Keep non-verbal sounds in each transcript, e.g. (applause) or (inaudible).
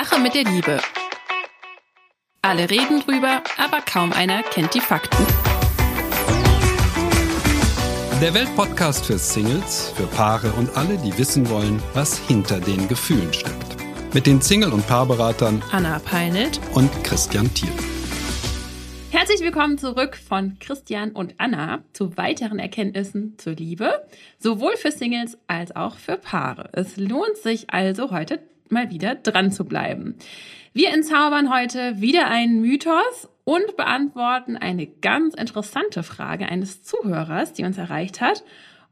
Sache mit der Liebe. Alle reden drüber, aber kaum einer kennt die Fakten. Der Weltpodcast für Singles, für Paare und alle, die wissen wollen, was hinter den Gefühlen steckt. Mit den Single- und Paarberatern Anna Peinelt und Christian Thiel. Herzlich willkommen zurück von Christian und Anna zu weiteren Erkenntnissen zur Liebe, sowohl für Singles als auch für Paare. Es lohnt sich also heute mal wieder dran zu bleiben. Wir entzaubern heute wieder einen Mythos und beantworten eine ganz interessante Frage eines Zuhörers, die uns erreicht hat.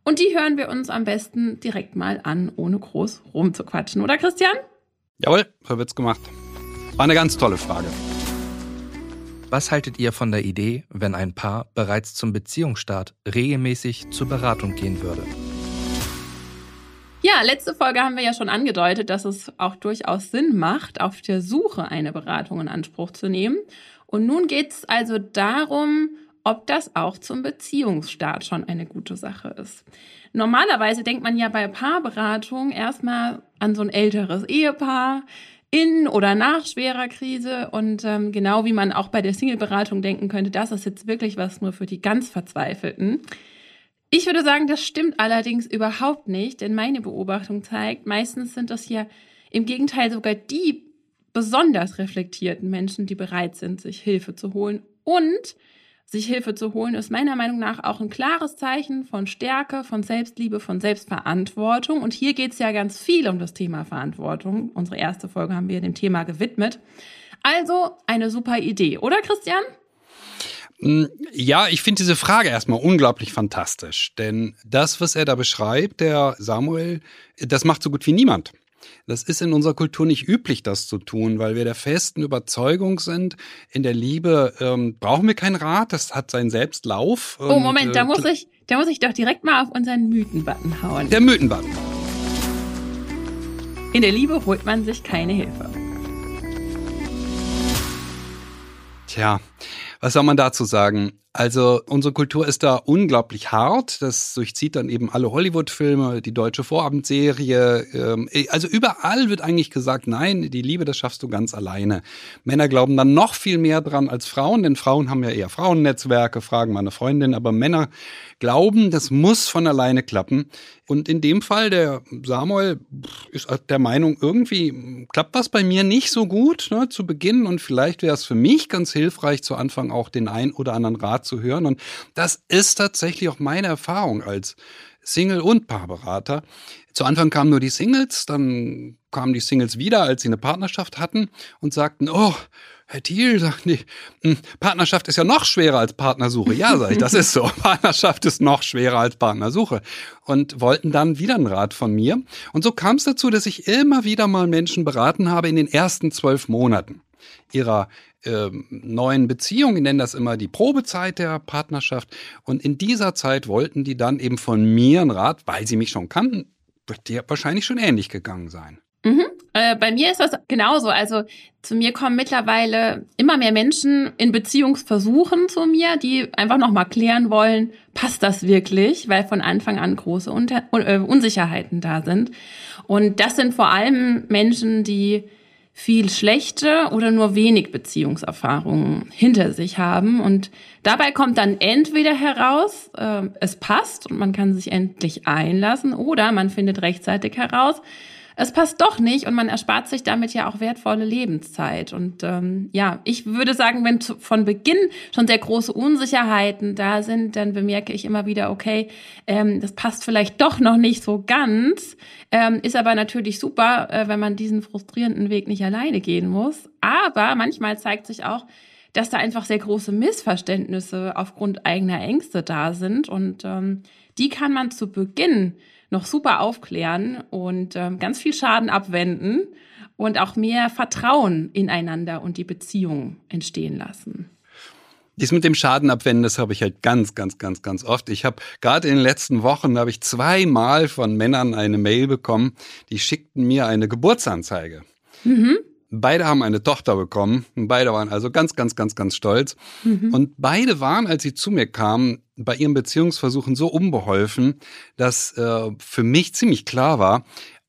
Und die hören wir uns am besten direkt mal an, ohne groß rumzuquatschen, oder Christian? Jawohl, so wird's gemacht. War eine ganz tolle Frage. Was haltet ihr von der Idee, wenn ein Paar bereits zum Beziehungsstart regelmäßig zur Beratung gehen würde? Ja, letzte Folge haben wir ja schon angedeutet, dass es auch durchaus Sinn macht, auf der Suche eine Beratung in Anspruch zu nehmen. Und nun geht es also darum, ob das auch zum Beziehungsstart schon eine gute Sache ist. Normalerweise denkt man ja bei Paarberatung erstmal an so ein älteres Ehepaar in oder nach schwerer Krise und ähm, genau wie man auch bei der Single-Beratung denken könnte, das ist jetzt wirklich was nur für die ganz Verzweifelten. Ich würde sagen, das stimmt allerdings überhaupt nicht, denn meine Beobachtung zeigt, meistens sind das ja im Gegenteil sogar die besonders reflektierten Menschen, die bereit sind, sich Hilfe zu holen. Und sich Hilfe zu holen, ist meiner Meinung nach auch ein klares Zeichen von Stärke, von Selbstliebe, von Selbstverantwortung. Und hier geht es ja ganz viel um das Thema Verantwortung. Unsere erste Folge haben wir dem Thema gewidmet. Also eine super Idee, oder Christian? Ja, ich finde diese Frage erstmal unglaublich fantastisch, denn das, was er da beschreibt, der Samuel, das macht so gut wie niemand. Das ist in unserer Kultur nicht üblich, das zu tun, weil wir der festen Überzeugung sind, in der Liebe ähm, brauchen wir keinen Rat, das hat seinen Selbstlauf. Oh, Moment, und, da äh, muss ich, da muss ich doch direkt mal auf unseren Mythenbutton hauen. Der Mythenbutton. In der Liebe holt man sich keine Hilfe. Tja, was soll man dazu sagen? Also unsere Kultur ist da unglaublich hart. Das durchzieht dann eben alle Hollywood-Filme, die deutsche Vorabendserie. Ähm, also überall wird eigentlich gesagt, nein, die Liebe, das schaffst du ganz alleine. Männer glauben dann noch viel mehr dran als Frauen, denn Frauen haben ja eher Frauennetzwerke, fragen meine Freundin, aber Männer glauben, das muss von alleine klappen. Und in dem Fall, der Samuel ist der Meinung, irgendwie klappt das bei mir nicht so gut ne, zu Beginn und vielleicht wäre es für mich ganz hilfreich, zu Anfang auch den ein oder anderen Rat zu hören. Und das ist tatsächlich auch meine Erfahrung als Single- und Paarberater. Zu Anfang kamen nur die Singles, dann kamen die Singles wieder, als sie eine Partnerschaft hatten und sagten, oh, Herr Thiel sagt, nee, hm, Partnerschaft ist ja noch schwerer als Partnersuche. Ja, sag ich, das ist so. (laughs) Partnerschaft ist noch schwerer als Partnersuche. Und wollten dann wieder einen Rat von mir. Und so kam es dazu, dass ich immer wieder mal Menschen beraten habe in den ersten zwölf Monaten ihrer äh, neuen Beziehung. Die nennen das immer die Probezeit der Partnerschaft. Und in dieser Zeit wollten die dann eben von mir einen Rat, weil sie mich schon kannten, wird dir wahrscheinlich schon ähnlich gegangen sein. Mhm. Äh, bei mir ist das genauso. Also zu mir kommen mittlerweile immer mehr Menschen in Beziehungsversuchen zu mir, die einfach nochmal klären wollen, passt das wirklich, weil von Anfang an große Unter äh, Unsicherheiten da sind. Und das sind vor allem Menschen, die viel schlechte oder nur wenig Beziehungserfahrungen hinter sich haben. Und dabei kommt dann entweder heraus, äh, es passt und man kann sich endlich einlassen, oder man findet rechtzeitig heraus, es passt doch nicht und man erspart sich damit ja auch wertvolle Lebenszeit. Und ähm, ja, ich würde sagen, wenn zu, von Beginn schon sehr große Unsicherheiten da sind, dann bemerke ich immer wieder, okay, ähm, das passt vielleicht doch noch nicht so ganz, ähm, ist aber natürlich super, äh, wenn man diesen frustrierenden Weg nicht alleine gehen muss. Aber manchmal zeigt sich auch, dass da einfach sehr große Missverständnisse aufgrund eigener Ängste da sind und ähm, die kann man zu Beginn noch super aufklären und ähm, ganz viel Schaden abwenden und auch mehr Vertrauen ineinander und die Beziehung entstehen lassen. Dies mit dem Schaden abwenden, das habe ich halt ganz, ganz, ganz, ganz oft. Ich habe gerade in den letzten Wochen habe ich zweimal von Männern eine Mail bekommen, die schickten mir eine Geburtsanzeige. Mhm. Beide haben eine Tochter bekommen. Beide waren also ganz, ganz, ganz, ganz stolz. Mhm. Und beide waren, als sie zu mir kamen, bei ihren Beziehungsversuchen so unbeholfen, dass äh, für mich ziemlich klar war,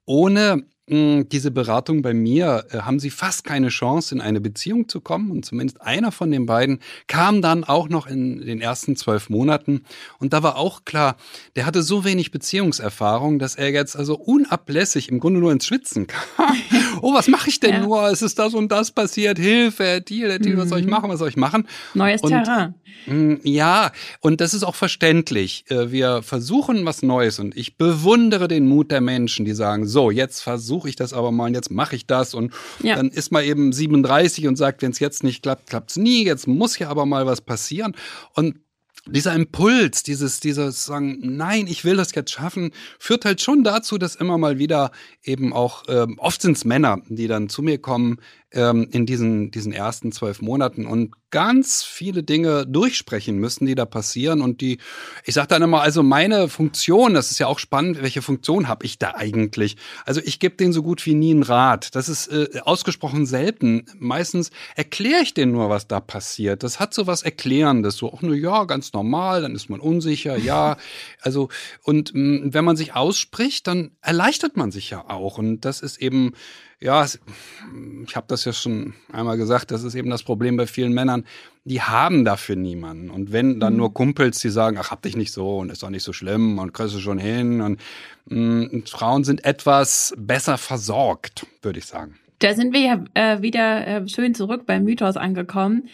ohne diese Beratung bei mir, äh, haben sie fast keine Chance, in eine Beziehung zu kommen. Und zumindest einer von den beiden kam dann auch noch in den ersten zwölf Monaten. Und da war auch klar, der hatte so wenig Beziehungserfahrung, dass er jetzt also unablässig im Grunde nur ins Schwitzen kam. (laughs) oh, was mache ich denn ja. nur? Es ist das und das passiert. Hilfe, Herr Thiel, Herr Thiel, mhm. was soll ich mhm. machen? Was soll ich machen? Neues und, Terrain. Mh, ja, und das ist auch verständlich. Äh, wir versuchen was Neues und ich bewundere den Mut der Menschen, die sagen, so, jetzt versuchen versuche ich das aber mal und jetzt mache ich das und ja. dann ist man eben 37 und sagt, wenn es jetzt nicht klappt, klappt es nie, jetzt muss ja aber mal was passieren und dieser Impuls, dieses, dieses sagen, nein, ich will das jetzt schaffen, führt halt schon dazu, dass immer mal wieder eben auch, ähm, oft sind es Männer, die dann zu mir kommen ähm, in diesen, diesen ersten zwölf Monaten und ganz viele Dinge durchsprechen müssen, die da passieren. Und die, ich sage dann immer, also meine Funktion, das ist ja auch spannend, welche Funktion habe ich da eigentlich? Also ich gebe denen so gut wie nie einen Rat. Das ist äh, ausgesprochen selten. Meistens erkläre ich denen nur, was da passiert. Das hat so was Erklärendes, so auch nur, ja, ganz normal, dann ist man unsicher, ja. (laughs) Also, und mh, mm, wenn man sich ausspricht, dann erleichtert man sich ja auch. Und das ist eben ja, ich habe das ja schon einmal gesagt, das ist eben das Problem bei vielen Männern, die haben dafür niemanden. Und wenn dann mhm. nur Kumpels, die sagen, ach, hab dich nicht so und ist doch nicht so schlimm und kriegst du schon hin. Und mh, mm, Frauen sind etwas besser versorgt, würde ich sagen. Da sind wir ja äh, wieder äh, schön zurück beim Mythos angekommen.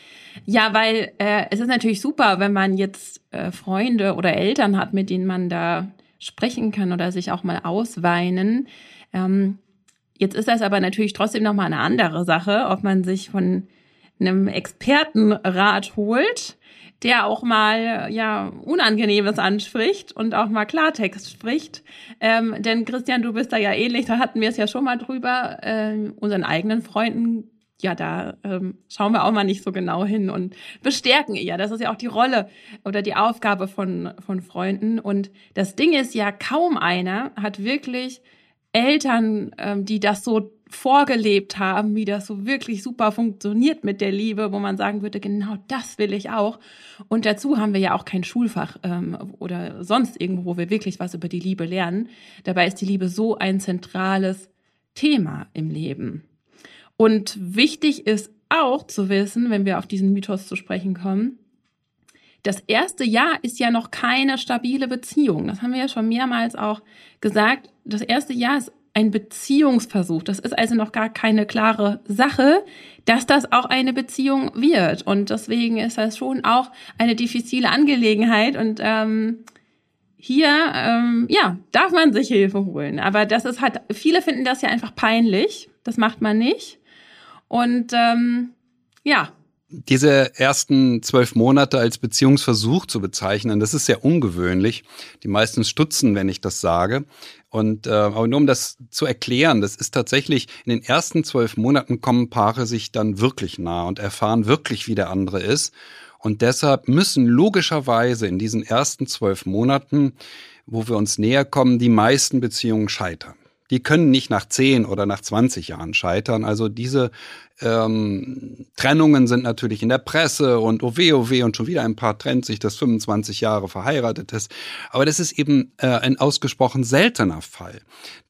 Ja, weil äh, es ist natürlich super, wenn man jetzt äh, Freunde oder Eltern hat, mit denen man da sprechen kann oder sich auch mal ausweinen. Ähm, Jetzt ist das aber natürlich trotzdem nochmal eine andere Sache, ob man sich von einem Expertenrat holt, der auch mal ja Unangenehmes anspricht und auch mal Klartext spricht. Ähm, denn Christian, du bist da ja ähnlich, da hatten wir es ja schon mal drüber, äh, unseren eigenen Freunden. Ja, da ähm, schauen wir auch mal nicht so genau hin und bestärken eher. Das ist ja auch die Rolle oder die Aufgabe von, von Freunden. Und das Ding ist ja, kaum einer hat wirklich Eltern, ähm, die das so vorgelebt haben, wie das so wirklich super funktioniert mit der Liebe, wo man sagen würde, genau das will ich auch. Und dazu haben wir ja auch kein Schulfach ähm, oder sonst irgendwo, wo wir wirklich was über die Liebe lernen. Dabei ist die Liebe so ein zentrales Thema im Leben. Und wichtig ist auch zu wissen, wenn wir auf diesen Mythos zu sprechen kommen, das erste Jahr ist ja noch keine stabile Beziehung. Das haben wir ja schon mehrmals auch gesagt. Das erste Jahr ist ein Beziehungsversuch. Das ist also noch gar keine klare Sache, dass das auch eine Beziehung wird. Und deswegen ist das schon auch eine diffizile Angelegenheit. Und ähm, hier, ähm, ja, darf man sich Hilfe holen. Aber das ist halt, viele finden das ja einfach peinlich. Das macht man nicht. Und ähm, ja, diese ersten zwölf Monate als Beziehungsversuch zu bezeichnen, das ist sehr ungewöhnlich. Die meisten stutzen, wenn ich das sage. Und äh, aber nur um das zu erklären, das ist tatsächlich in den ersten zwölf Monaten kommen Paare sich dann wirklich nah und erfahren wirklich, wie der andere ist. Und deshalb müssen logischerweise in diesen ersten zwölf Monaten, wo wir uns näher kommen, die meisten Beziehungen scheitern die können nicht nach 10 oder nach 20 Jahren scheitern. Also diese ähm, Trennungen sind natürlich in der Presse und oh weh, oh weh, und schon wieder ein Paar trennt sich, das 25 Jahre verheiratet ist. Aber das ist eben äh, ein ausgesprochen seltener Fall.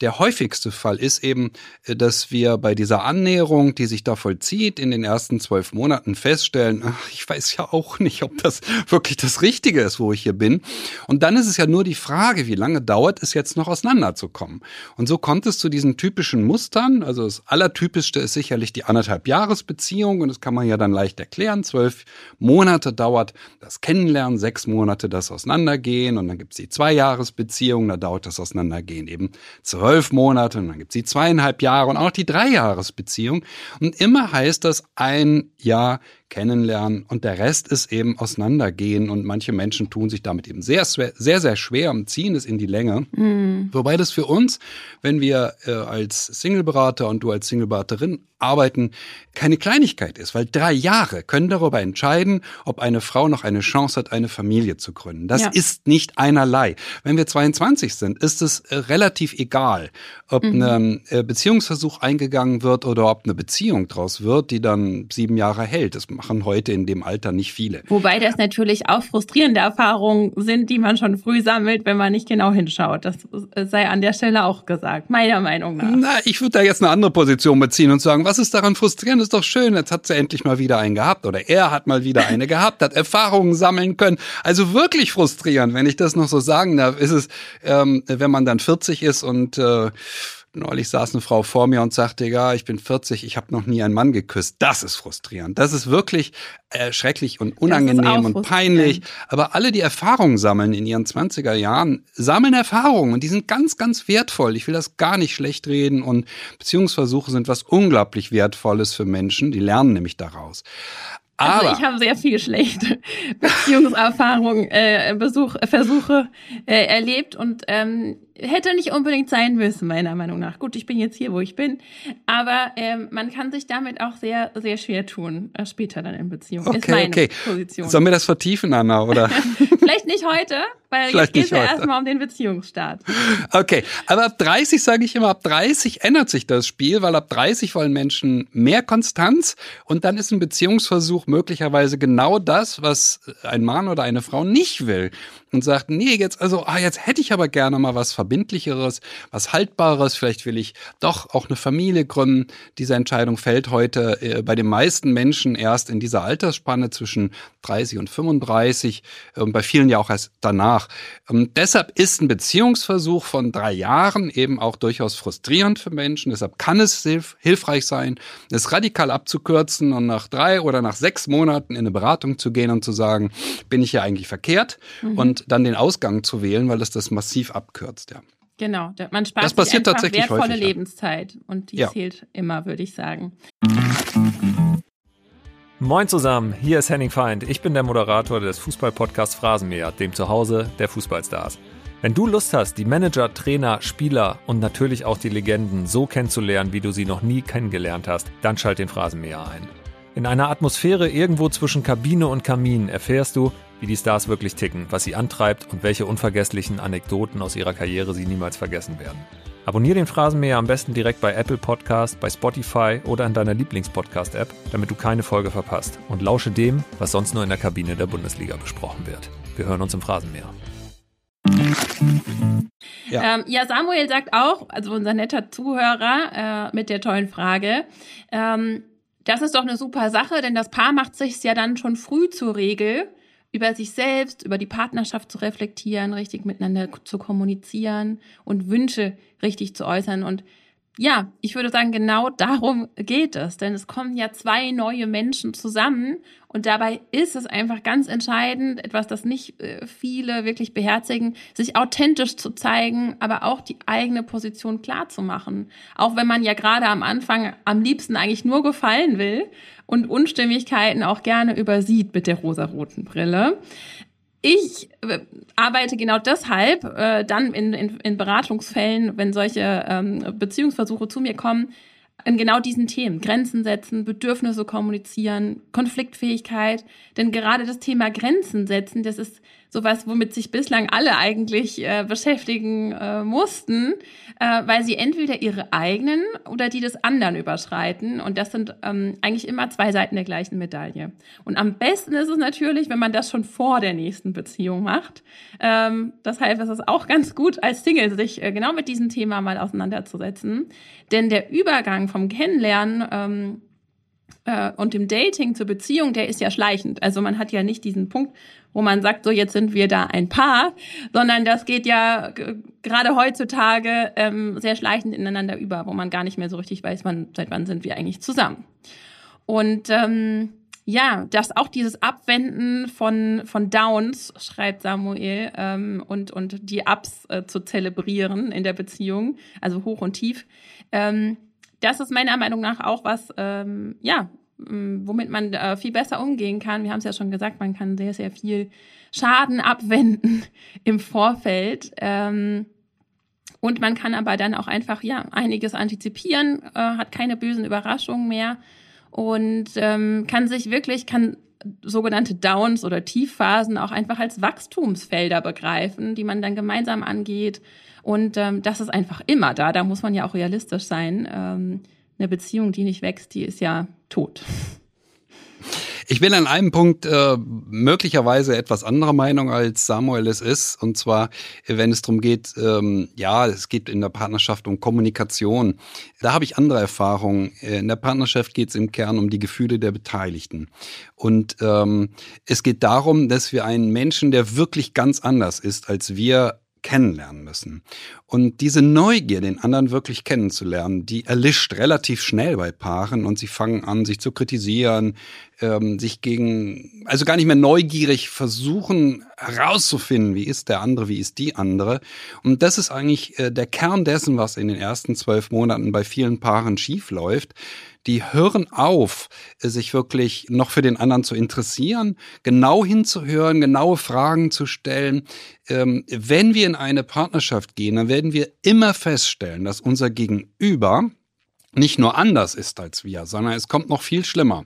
Der häufigste Fall ist eben, äh, dass wir bei dieser Annäherung, die sich da vollzieht, in den ersten zwölf Monaten feststellen, ach, ich weiß ja auch nicht, ob das wirklich das Richtige ist, wo ich hier bin. Und dann ist es ja nur die Frage, wie lange dauert es jetzt noch auseinanderzukommen. Und so kommt es zu diesen typischen Mustern. Also das Allertypischste ist sicherlich die anderthalb Jahresbeziehung und das kann man ja dann leicht erklären. Zwölf Monate dauert das Kennenlernen, sechs Monate das Auseinandergehen und dann gibt's die Zweijahresbeziehung, da dauert das Auseinandergehen eben zwölf Monate und dann gibt's die zweieinhalb Jahre und auch die Dreijahresbeziehung. Und immer heißt das ein Jahr kennenlernen und der Rest ist eben auseinandergehen und manche Menschen tun sich damit eben sehr, sehr, sehr schwer und ziehen es in die Länge. Mhm. Wobei das für uns, wenn wir äh, als Singleberater und du als Singleberaterin arbeiten, keine Kleinigkeit ist, weil drei Jahre können darüber entscheiden, ob eine Frau noch eine Chance hat, eine Familie zu gründen. Das ja. ist nicht einerlei. Wenn wir 22 sind, ist es äh, relativ egal, ob mhm. ein äh, Beziehungsversuch eingegangen wird oder ob eine Beziehung draus wird, die dann sieben Jahre hält. Das machen heute in dem Alter nicht viele. Wobei das natürlich auch frustrierende Erfahrungen sind, die man schon früh sammelt, wenn man nicht genau hinschaut. Das sei an der Stelle auch gesagt, meiner Meinung nach. Na, ich würde da jetzt eine andere Position beziehen und sagen, was ist daran frustrierend? Ist doch schön, jetzt hat sie endlich mal wieder einen gehabt oder er hat mal wieder eine (laughs) gehabt, hat Erfahrungen sammeln können. Also wirklich frustrierend, wenn ich das noch so sagen darf, ist es, ähm, wenn man dann 40 ist und äh, Neulich saß eine Frau vor mir und sagte, ja, ich bin 40, ich habe noch nie einen Mann geküsst. Das ist frustrierend. Das ist wirklich äh, schrecklich und unangenehm und peinlich. Aber alle, die Erfahrungen sammeln in ihren 20er Jahren, sammeln Erfahrungen und die sind ganz, ganz wertvoll. Ich will das gar nicht schlecht reden und Beziehungsversuche sind was unglaublich Wertvolles für Menschen. Die lernen nämlich daraus. Also ich habe sehr viel schlechte Beziehungserfahrungen, äh, Besuch, Versuche äh, erlebt und ähm, hätte nicht unbedingt sein müssen, meiner Meinung nach. Gut, ich bin jetzt hier, wo ich bin, aber ähm, man kann sich damit auch sehr, sehr schwer tun, äh, später dann in Beziehung. Okay, ist meine okay. Position. Sollen wir das vertiefen, Anna, oder? (laughs) Vielleicht nicht heute, weil Vielleicht jetzt geht es ja erstmal um den Beziehungsstart. Okay, aber ab 30 sage ich immer, ab 30 ändert sich das Spiel, weil ab 30 wollen Menschen mehr Konstanz und dann ist ein Beziehungsversuch möglicherweise genau das, was ein Mann oder eine Frau nicht will und sagt, nee, jetzt also, ah, jetzt hätte ich aber gerne mal was verbindlicheres, was haltbares, vielleicht will ich doch auch eine Familie gründen. Diese Entscheidung fällt heute äh, bei den meisten Menschen erst in dieser Altersspanne zwischen 30 und 35, äh, bei vielen ja auch erst danach. Ähm, deshalb ist ein Beziehungsversuch von drei Jahren eben auch durchaus frustrierend für Menschen. Deshalb kann es hilf hilfreich sein, es radikal abzukürzen und nach drei oder nach sechs Monaten in eine Beratung zu gehen und zu sagen, bin ich ja eigentlich verkehrt? Mhm. Und dann den Ausgang zu wählen, weil es das massiv abkürzt, ja. Genau, man spart das passiert tatsächlich wertvolle häufig, Lebenszeit und die ja. zählt immer, würde ich sagen. Moin zusammen, hier ist Henning Feind. Ich bin der Moderator des Fußballpodcasts Phrasenmäher, dem Zuhause der Fußballstars. Wenn du Lust hast, die Manager, Trainer, Spieler und natürlich auch die Legenden so kennenzulernen, wie du sie noch nie kennengelernt hast, dann schalt den Phrasenmäher ein. In einer Atmosphäre irgendwo zwischen Kabine und Kamin erfährst du, wie die Stars wirklich ticken, was sie antreibt und welche unvergesslichen Anekdoten aus ihrer Karriere sie niemals vergessen werden. Abonnier den Phrasenmäher am besten direkt bei Apple Podcast, bei Spotify oder in deiner Lieblingspodcast-App, damit du keine Folge verpasst und lausche dem, was sonst nur in der Kabine der Bundesliga besprochen wird. Wir hören uns im Phrasenmäher. Ja. Ähm, ja, Samuel sagt auch, also unser netter Zuhörer äh, mit der tollen Frage, ähm, das ist doch eine super Sache, denn das Paar macht sich ja dann schon früh zur Regel, über sich selbst, über die Partnerschaft zu reflektieren, richtig miteinander zu kommunizieren und Wünsche richtig zu äußern. Und ja, ich würde sagen, genau darum geht es, denn es kommen ja zwei neue Menschen zusammen und dabei ist es einfach ganz entscheidend, etwas, das nicht äh, viele wirklich beherzigen, sich authentisch zu zeigen, aber auch die eigene Position klar zu machen. Auch wenn man ja gerade am Anfang am liebsten eigentlich nur gefallen will und Unstimmigkeiten auch gerne übersieht mit der rosaroten Brille. Ich äh, arbeite genau deshalb äh, dann in, in, in Beratungsfällen, wenn solche ähm, Beziehungsversuche zu mir kommen, in genau diesen Themen. Grenzen setzen, Bedürfnisse kommunizieren, Konfliktfähigkeit. Denn gerade das Thema Grenzen setzen, das ist sowas, womit sich bislang alle eigentlich äh, beschäftigen äh, mussten, äh, weil sie entweder ihre eigenen oder die des anderen überschreiten. Und das sind ähm, eigentlich immer zwei Seiten der gleichen Medaille. Und am besten ist es natürlich, wenn man das schon vor der nächsten Beziehung macht. Ähm, deshalb ist es auch ganz gut, als Single sich äh, genau mit diesem Thema mal auseinanderzusetzen. Denn der Übergang vom Kennenlernen ähm, äh, und dem Dating zur Beziehung, der ist ja schleichend. Also man hat ja nicht diesen Punkt, wo man sagt, so jetzt sind wir da ein Paar, sondern das geht ja gerade heutzutage ähm, sehr schleichend ineinander über, wo man gar nicht mehr so richtig weiß, wann, seit wann sind wir eigentlich zusammen. Und ähm, ja, dass auch dieses Abwenden von, von Downs, schreibt Samuel, ähm, und, und die Ups äh, zu zelebrieren in der Beziehung, also hoch und tief, ähm, das ist meiner Meinung nach auch was, ähm, ja, womit man äh, viel besser umgehen kann. Wir haben es ja schon gesagt, man kann sehr, sehr viel Schaden abwenden (laughs) im Vorfeld. Ähm, und man kann aber dann auch einfach ja einiges antizipieren, äh, hat keine bösen Überraschungen mehr und ähm, kann sich wirklich, kann sogenannte Downs oder Tiefphasen auch einfach als Wachstumsfelder begreifen, die man dann gemeinsam angeht. Und ähm, das ist einfach immer da. Da muss man ja auch realistisch sein. Ähm, eine Beziehung, die nicht wächst, die ist ja tot. Ich bin an einem Punkt äh, möglicherweise etwas anderer Meinung als Samuel es ist. Und zwar, wenn es darum geht, ähm, ja, es geht in der Partnerschaft um Kommunikation. Da habe ich andere Erfahrungen. In der Partnerschaft geht es im Kern um die Gefühle der Beteiligten. Und ähm, es geht darum, dass wir einen Menschen, der wirklich ganz anders ist als wir, kennenlernen müssen. Und diese Neugier, den anderen wirklich kennenzulernen, die erlischt relativ schnell bei Paaren und sie fangen an, sich zu kritisieren, ähm, sich gegen, also gar nicht mehr neugierig versuchen herauszufinden, wie ist der andere, wie ist die andere. Und das ist eigentlich äh, der Kern dessen, was in den ersten zwölf Monaten bei vielen Paaren schiefläuft die hören auf, sich wirklich noch für den anderen zu interessieren, genau hinzuhören, genaue Fragen zu stellen. Ähm, wenn wir in eine Partnerschaft gehen, dann werden wir immer feststellen, dass unser Gegenüber nicht nur anders ist als wir, sondern es kommt noch viel schlimmer.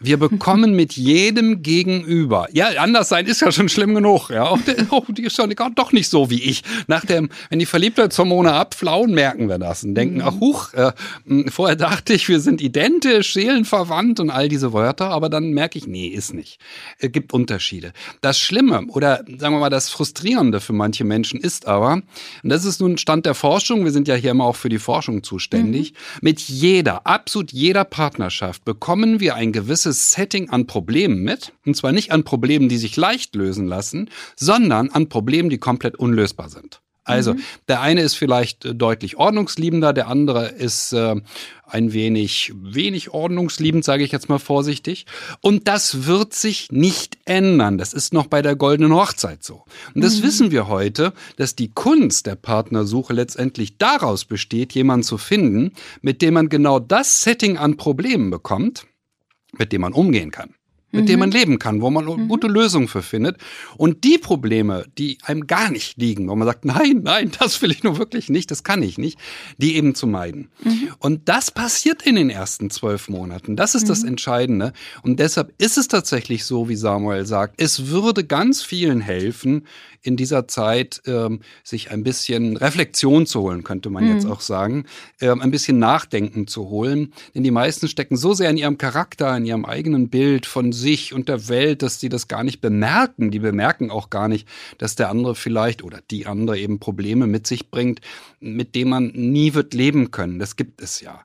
Wir bekommen mit jedem Gegenüber, ja, anders sein ist ja schon schlimm genug, ja, auch, oh, die ist schon doch nicht so wie ich. Nach dem, wenn die Verliebtheitshormone abflauen, merken wir das und denken, ach huch, äh, vorher dachte ich, wir sind identisch, seelenverwandt und all diese Wörter, aber dann merke ich, nee, ist nicht. Es gibt Unterschiede. Das Schlimme oder sagen wir mal das Frustrierende für manche Menschen ist aber, und das ist nun Stand der Forschung, wir sind ja hier immer auch für die Forschung zuständig, mhm. mit jeder, absolut jeder Partnerschaft bekommen wir ein gewisses Setting an Problemen mit. Und zwar nicht an Problemen, die sich leicht lösen lassen, sondern an Problemen, die komplett unlösbar sind. Also mhm. der eine ist vielleicht äh, deutlich ordnungsliebender, der andere ist äh, ein wenig wenig ordnungsliebend, sage ich jetzt mal vorsichtig. Und das wird sich nicht ändern. Das ist noch bei der goldenen Hochzeit so. Und das mhm. wissen wir heute, dass die Kunst der Partnersuche letztendlich daraus besteht, jemanden zu finden, mit dem man genau das Setting an Problemen bekommt, mit dem man umgehen kann mit mhm. dem man leben kann, wo man mhm. gute Lösungen für findet. Und die Probleme, die einem gar nicht liegen, wo man sagt, nein, nein, (laughs) das will ich nur wirklich nicht, das kann ich nicht, die eben zu meiden. Mhm. Und das passiert in den ersten zwölf Monaten. Das ist das mhm. Entscheidende. Und deshalb ist es tatsächlich so, wie Samuel sagt, es würde ganz vielen helfen, in dieser Zeit ähm, sich ein bisschen Reflexion zu holen, könnte man mhm. jetzt auch sagen, ähm, ein bisschen Nachdenken zu holen. Denn die meisten stecken so sehr in ihrem Charakter, in ihrem eigenen Bild von sich und der Welt, dass sie das gar nicht bemerken. Die bemerken auch gar nicht, dass der andere vielleicht oder die andere eben Probleme mit sich bringt, mit denen man nie wird leben können. Das gibt es ja.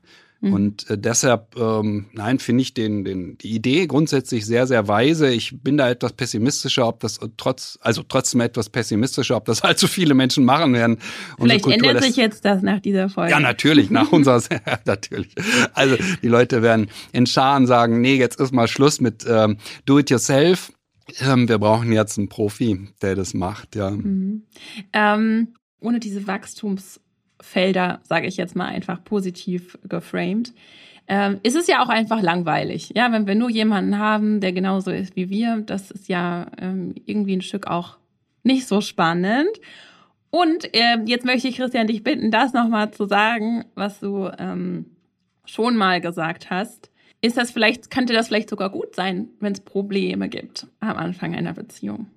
Mhm. Und äh, deshalb, ähm, nein, finde ich den, den, die Idee grundsätzlich sehr, sehr weise. Ich bin da etwas pessimistischer, ob das trotz, also trotzdem etwas pessimistischer, ob das allzu viele Menschen machen werden. Vielleicht Kultur, ändert sich jetzt das nach dieser Folge. Ja, natürlich, nach (laughs) unserer, (laughs) natürlich. Also die Leute werden in Scharen sagen, nee, jetzt ist mal Schluss mit ähm, Do-it-yourself. Ähm, wir brauchen jetzt einen Profi, der das macht, ja. Mhm. Ähm, ohne diese Wachstums Felder, sage ich jetzt mal einfach positiv geframed, ähm, ist es ja auch einfach langweilig. Ja, wenn wir nur jemanden haben, der genauso ist wie wir, das ist ja ähm, irgendwie ein Stück auch nicht so spannend. Und äh, jetzt möchte ich Christian dich bitten, das nochmal zu sagen, was du ähm, schon mal gesagt hast. Ist das vielleicht, könnte das vielleicht sogar gut sein, wenn es Probleme gibt am Anfang einer Beziehung?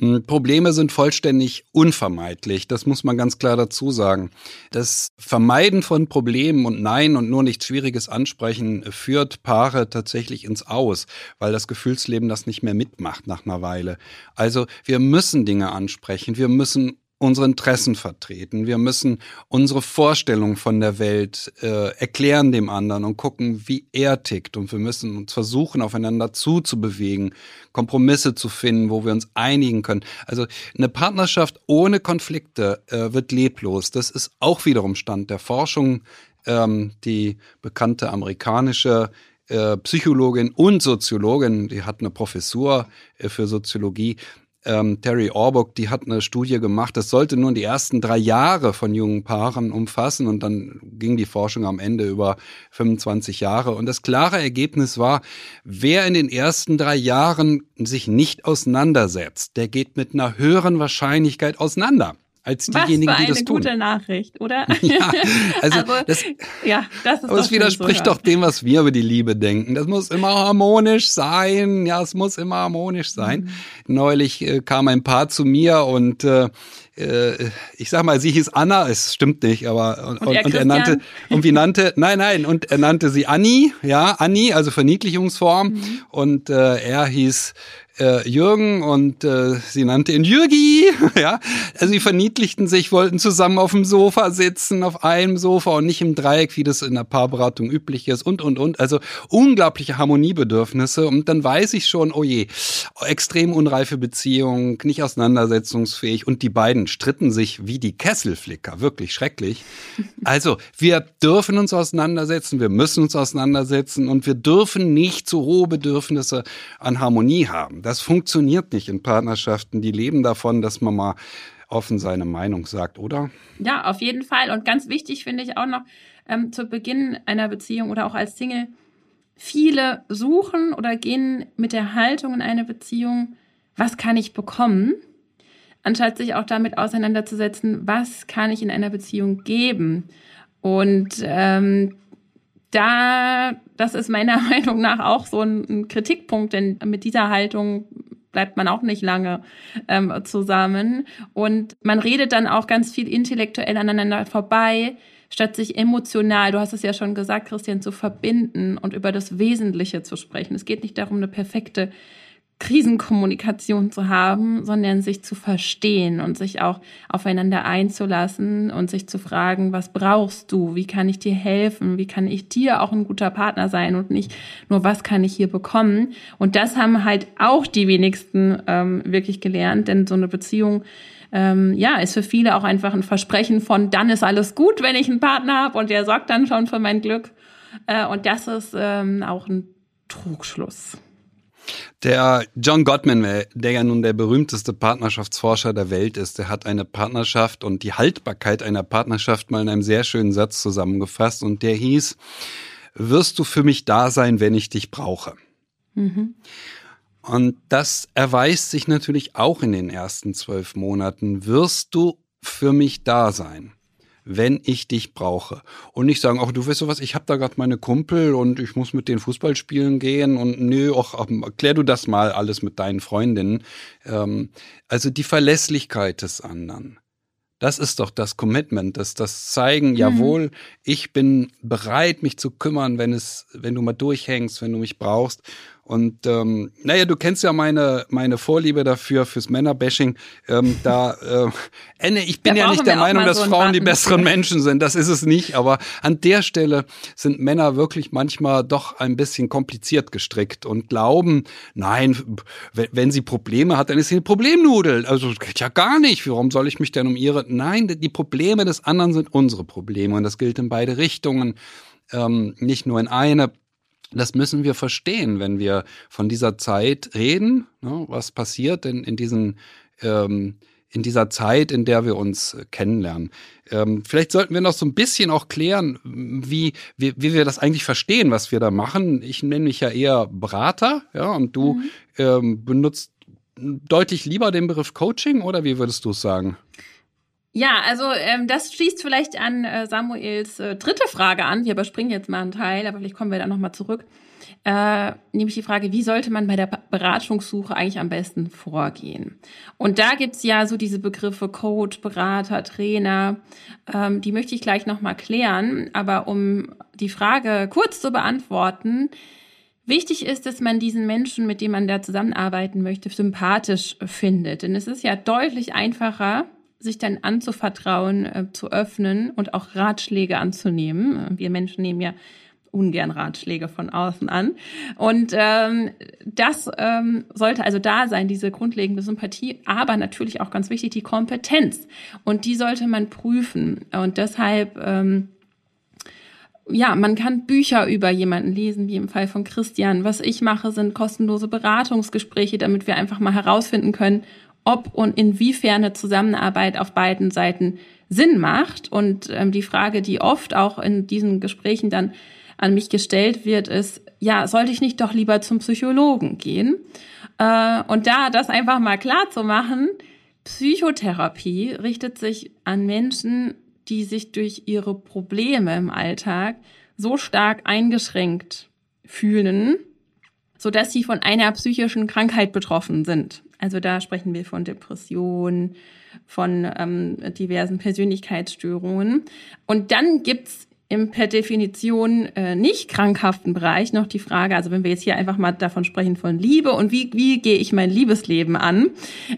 Hm, Probleme sind vollständig unvermeidlich. Das muss man ganz klar dazu sagen. Das Vermeiden von Problemen und Nein und nur nichts Schwieriges ansprechen führt Paare tatsächlich ins Aus, weil das Gefühlsleben das nicht mehr mitmacht nach einer Weile. Also wir müssen Dinge ansprechen. Wir müssen unsere Interessen vertreten. Wir müssen unsere Vorstellung von der Welt äh, erklären dem anderen und gucken, wie er tickt. Und wir müssen uns versuchen, aufeinander zuzubewegen, Kompromisse zu finden, wo wir uns einigen können. Also eine Partnerschaft ohne Konflikte äh, wird leblos. Das ist auch wiederum Stand der Forschung. Ähm, die bekannte amerikanische äh, Psychologin und Soziologin, die hat eine Professur äh, für Soziologie, ähm, Terry Orbuck, die hat eine Studie gemacht, das sollte nur die ersten drei Jahre von jungen Paaren umfassen. Und dann ging die Forschung am Ende über 25 Jahre. Und das klare Ergebnis war, wer in den ersten drei Jahren sich nicht auseinandersetzt, der geht mit einer höheren Wahrscheinlichkeit auseinander als diejenigen, die das tun. eine gute Nachricht, oder? (laughs) Ja, also, also das, ja, das ist aber es widerspricht so doch dem, was wir über die Liebe denken. Das muss immer harmonisch sein. Ja, es muss immer harmonisch sein. Mhm. Neulich äh, kam ein Paar zu mir und äh, äh, ich sag mal, sie hieß Anna, es stimmt nicht, aber und, und, und er nannte und wie nannte, nein, nein, und er nannte sie Anni, ja, Anni, also Verniedlichungsform, mhm. und äh, er hieß äh, Jürgen und äh, sie nannte ihn Jürgi. (laughs) ja, also sie verniedlichten sich, wollten zusammen auf dem Sofa sitzen, auf einem Sofa und nicht im Dreieck, wie das in der Paarberatung üblich ist und und und. Also unglaubliche Harmoniebedürfnisse und dann weiß ich schon, oh je, extrem unreife Beziehung, nicht auseinandersetzungsfähig und die beiden stritten sich wie die Kesselflicker, wirklich schrecklich. Also wir dürfen uns auseinandersetzen, wir müssen uns auseinandersetzen und wir dürfen nicht zu hohe Bedürfnisse an Harmonie haben. Das funktioniert nicht in Partnerschaften. Die leben davon, dass man mal offen seine Meinung sagt, oder? Ja, auf jeden Fall. Und ganz wichtig finde ich auch noch ähm, zu Beginn einer Beziehung oder auch als Single, viele suchen oder gehen mit der Haltung in eine Beziehung, was kann ich bekommen, anstatt sich auch damit auseinanderzusetzen, was kann ich in einer Beziehung geben. Und ähm, da, das ist meiner (laughs) Meinung nach auch so ein, ein Kritikpunkt, denn mit dieser Haltung bleibt man auch nicht lange ähm, zusammen. Und man redet dann auch ganz viel intellektuell aneinander vorbei, statt sich emotional, du hast es ja schon gesagt, Christian, zu verbinden und über das Wesentliche zu sprechen. Es geht nicht darum, eine perfekte Krisenkommunikation zu haben, sondern sich zu verstehen und sich auch aufeinander einzulassen und sich zu fragen, was brauchst du? Wie kann ich dir helfen? Wie kann ich dir auch ein guter Partner sein und nicht nur, was kann ich hier bekommen? Und das haben halt auch die wenigsten ähm, wirklich gelernt, denn so eine Beziehung ähm, ja, ist für viele auch einfach ein Versprechen von, dann ist alles gut, wenn ich einen Partner habe und der sorgt dann schon für mein Glück. Äh, und das ist ähm, auch ein Trugschluss. Der John Gottman, der ja nun der berühmteste Partnerschaftsforscher der Welt ist, der hat eine Partnerschaft und die Haltbarkeit einer Partnerschaft mal in einem sehr schönen Satz zusammengefasst und der hieß, wirst du für mich da sein, wenn ich dich brauche? Mhm. Und das erweist sich natürlich auch in den ersten zwölf Monaten. Wirst du für mich da sein? Wenn ich dich brauche. Und nicht sagen, ach du weißt du was, ich habe da gerade meine Kumpel und ich muss mit den Fußball spielen gehen und nö, ach, erklär du das mal alles mit deinen Freundinnen. Ähm, also die Verlässlichkeit des anderen. Das ist doch das Commitment, das, das Zeigen, mhm. jawohl, ich bin bereit, mich zu kümmern, wenn es, wenn du mal durchhängst, wenn du mich brauchst. Und ähm, naja, du kennst ja meine meine Vorliebe dafür fürs Männerbashing. Ähm, da äh, Enne, ich bin da ja nicht der Meinung, dass so Frauen die besseren Menschen sind. Das ist es nicht. Aber an der Stelle sind Männer wirklich manchmal doch ein bisschen kompliziert gestrickt und glauben, nein, wenn sie Probleme hat, dann ist sie eine Problemnudel. Also geht ja gar nicht. Warum soll ich mich denn um ihre? Nein, die Probleme des anderen sind unsere Probleme und das gilt in beide Richtungen. Ähm, nicht nur in eine. Das müssen wir verstehen, wenn wir von dieser Zeit reden, ne, was passiert denn in diesen ähm, in dieser Zeit, in der wir uns kennenlernen. Ähm, vielleicht sollten wir noch so ein bisschen auch klären, wie, wie, wie wir das eigentlich verstehen, was wir da machen. Ich nenne mich ja eher Berater, ja, und du mhm. ähm, benutzt deutlich lieber den Begriff Coaching oder wie würdest du es sagen? Ja, also ähm, das schließt vielleicht an äh, Samuels äh, dritte Frage an. Wir überspringen jetzt mal einen Teil, aber vielleicht kommen wir da nochmal zurück. Äh, nämlich die Frage, wie sollte man bei der Beratungssuche eigentlich am besten vorgehen? Und da gibt's ja so diese Begriffe Coach, Berater, Trainer. Ähm, die möchte ich gleich nochmal klären. Aber um die Frage kurz zu beantworten, Wichtig ist, dass man diesen Menschen, mit dem man da zusammenarbeiten möchte, sympathisch findet. Denn es ist ja deutlich einfacher, sich dann anzuvertrauen, äh, zu öffnen und auch Ratschläge anzunehmen. Wir Menschen nehmen ja ungern Ratschläge von außen an. Und ähm, das ähm, sollte also da sein, diese grundlegende Sympathie, aber natürlich auch ganz wichtig die Kompetenz. Und die sollte man prüfen. Und deshalb ähm, ja, man kann Bücher über jemanden lesen, wie im Fall von Christian. Was ich mache, sind kostenlose Beratungsgespräche, damit wir einfach mal herausfinden können, ob und inwiefern eine Zusammenarbeit auf beiden Seiten Sinn macht. Und ähm, die Frage, die oft auch in diesen Gesprächen dann an mich gestellt wird, ist, ja, sollte ich nicht doch lieber zum Psychologen gehen? Äh, und da das einfach mal klar zu machen, Psychotherapie richtet sich an Menschen, die sich durch ihre Probleme im Alltag so stark eingeschränkt fühlen, so dass sie von einer psychischen Krankheit betroffen sind. Also da sprechen wir von Depressionen, von ähm, diversen Persönlichkeitsstörungen. Und dann gibt's im per Definition äh, nicht krankhaften Bereich noch die Frage, also wenn wir jetzt hier einfach mal davon sprechen von Liebe und wie, wie gehe ich mein Liebesleben an,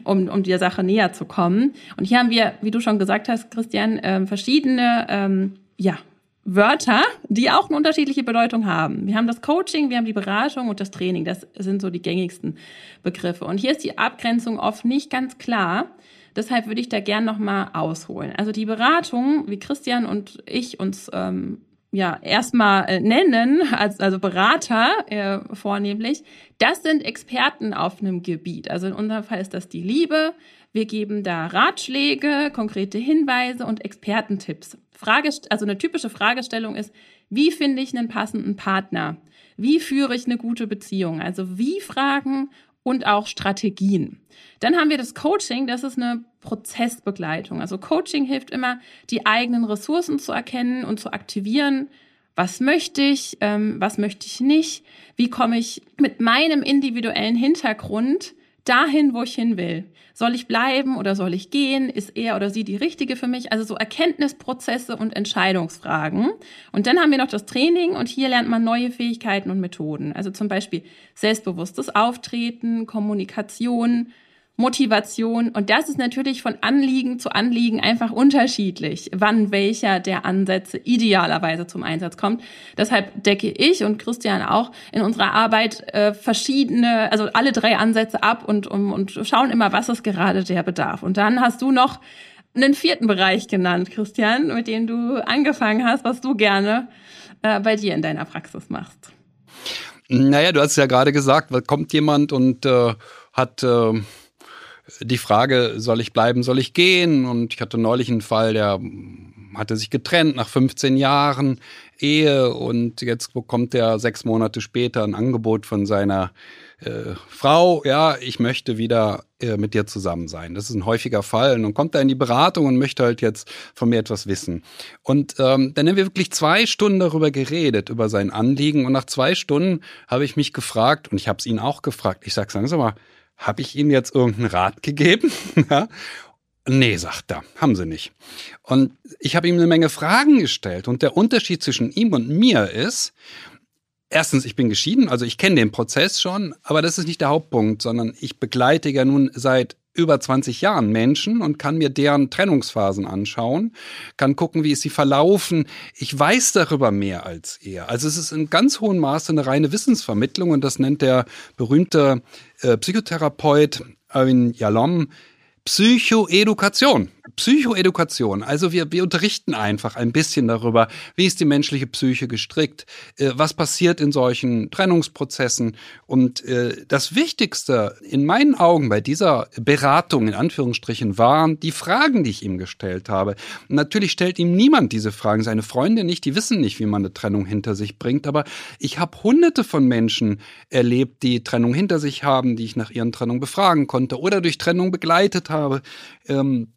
um, um der Sache näher zu kommen. Und hier haben wir, wie du schon gesagt hast, Christian, äh, verschiedene ähm, ja, Wörter, die auch eine unterschiedliche Bedeutung haben. Wir haben das Coaching, wir haben die Beratung und das Training. Das sind so die gängigsten Begriffe. Und hier ist die Abgrenzung oft nicht ganz klar. Deshalb würde ich da gern nochmal ausholen. Also die Beratung, wie Christian und ich uns ähm, ja erstmal äh, nennen, als, also Berater äh, vornehmlich, das sind Experten auf einem Gebiet. Also in unserem Fall ist das die Liebe. Wir geben da Ratschläge, konkrete Hinweise und Expertentipps. Frage, also eine typische Fragestellung ist, wie finde ich einen passenden Partner? Wie führe ich eine gute Beziehung? Also wie Fragen und auch Strategien. Dann haben wir das Coaching, das ist eine Prozessbegleitung. Also Coaching hilft immer, die eigenen Ressourcen zu erkennen und zu aktivieren. Was möchte ich, ähm, was möchte ich nicht? Wie komme ich mit meinem individuellen Hintergrund dahin, wo ich hin will. Soll ich bleiben oder soll ich gehen? Ist er oder sie die richtige für mich? Also so Erkenntnisprozesse und Entscheidungsfragen. Und dann haben wir noch das Training und hier lernt man neue Fähigkeiten und Methoden. Also zum Beispiel selbstbewusstes Auftreten, Kommunikation, Motivation. Und das ist natürlich von Anliegen zu Anliegen einfach unterschiedlich, wann welcher der Ansätze idealerweise zum Einsatz kommt. Deshalb decke ich und Christian auch in unserer Arbeit äh, verschiedene, also alle drei Ansätze ab und, um, und schauen immer, was ist gerade der Bedarf. Und dann hast du noch einen vierten Bereich genannt, Christian, mit dem du angefangen hast, was du gerne äh, bei dir in deiner Praxis machst. Naja, du hast ja gerade gesagt, kommt jemand und äh, hat äh, die Frage, soll ich bleiben, soll ich gehen? Und ich hatte neulich einen Fall, der hatte sich getrennt nach 15 Jahren Ehe und jetzt bekommt er sechs Monate später ein Angebot von seiner äh, Frau, ja, ich möchte wieder äh, mit dir zusammen sein. Das ist ein häufiger Fall. Und dann kommt er in die Beratung und möchte halt jetzt von mir etwas wissen. Und ähm, dann haben wir wirklich zwei Stunden darüber geredet, über sein Anliegen. Und nach zwei Stunden habe ich mich gefragt, und ich habe es ihn auch gefragt, ich sage, sagen Sie mal, habe ich Ihnen jetzt irgendeinen Rat gegeben? (laughs) Nee, sagt er, haben sie nicht. Und ich habe ihm eine Menge Fragen gestellt. Und der Unterschied zwischen ihm und mir ist, erstens, ich bin geschieden, also ich kenne den Prozess schon, aber das ist nicht der Hauptpunkt, sondern ich begleite ja nun seit über 20 Jahren Menschen und kann mir deren Trennungsphasen anschauen, kann gucken, wie ist sie verlaufen. Ich weiß darüber mehr als er. Also es ist in ganz hohem Maße eine reine Wissensvermittlung und das nennt der berühmte äh, Psychotherapeut Erwin Jalom Psychoedukation. Psychoedukation. Also wir, wir unterrichten einfach ein bisschen darüber, wie ist die menschliche Psyche gestrickt, äh, was passiert in solchen Trennungsprozessen. Und äh, das Wichtigste in meinen Augen bei dieser Beratung in Anführungsstrichen waren die Fragen, die ich ihm gestellt habe. natürlich stellt ihm niemand diese Fragen, seine Freunde nicht, die wissen nicht, wie man eine Trennung hinter sich bringt. Aber ich habe hunderte von Menschen erlebt, die Trennung hinter sich haben, die ich nach ihren Trennung befragen konnte oder durch Trennung begleitet habe. Ähm,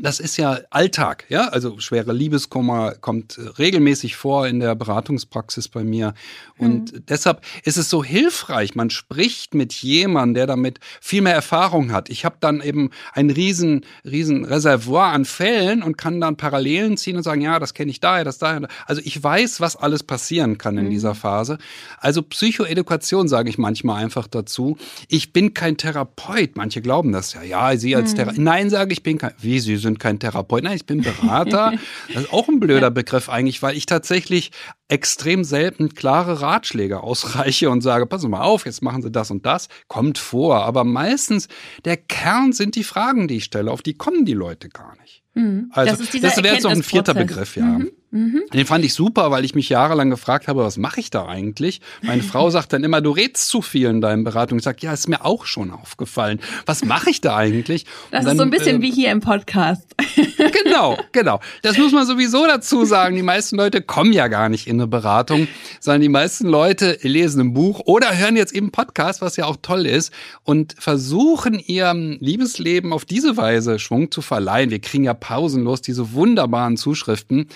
das ist ja Alltag, ja. Also schwere Liebeskummer kommt regelmäßig vor in der Beratungspraxis bei mir. Und mhm. deshalb ist es so hilfreich. Man spricht mit jemandem, der damit viel mehr Erfahrung hat. Ich habe dann eben ein riesen, riesen Reservoir an Fällen und kann dann Parallelen ziehen und sagen, ja, das kenne ich daher, das daher. Also ich weiß, was alles passieren kann in mhm. dieser Phase. Also Psychoedukation sage ich manchmal einfach dazu. Ich bin kein Therapeut. Manche glauben das ja. Ja, Sie als mhm. Therapeut. Nein, sage ich bin kein. Wie Sie sind sind kein Therapeut. Nein, ich bin Berater. (laughs) Das ist auch ein blöder Begriff eigentlich, weil ich tatsächlich extrem selten klare Ratschläge ausreiche und sage, passen Sie mal auf, jetzt machen Sie das und das. Kommt vor. Aber meistens der Kern sind die Fragen, die ich stelle. Auf die kommen die Leute gar nicht. Mhm. Also, das, das wäre jetzt noch ein vierter Begriff, ja. Mhm. Mhm. Den fand ich super, weil ich mich jahrelang gefragt habe, was mache ich da eigentlich? Meine Frau (laughs) sagt dann immer, du redst zu viel in deinen Beratungen. Ich sage, ja, ist mir auch schon aufgefallen. Was mache ich da eigentlich? Das dann, ist so ein bisschen äh, wie hier im Podcast. (laughs) genau, genau. Das muss man sowieso dazu sagen. Die meisten Leute kommen ja gar nicht in eine Beratung, sondern die meisten Leute lesen ein Buch oder hören jetzt eben Podcast, was ja auch toll ist, und versuchen ihrem Liebesleben auf diese Weise Schwung zu verleihen. Wir kriegen ja pausenlos diese wunderbaren Zuschriften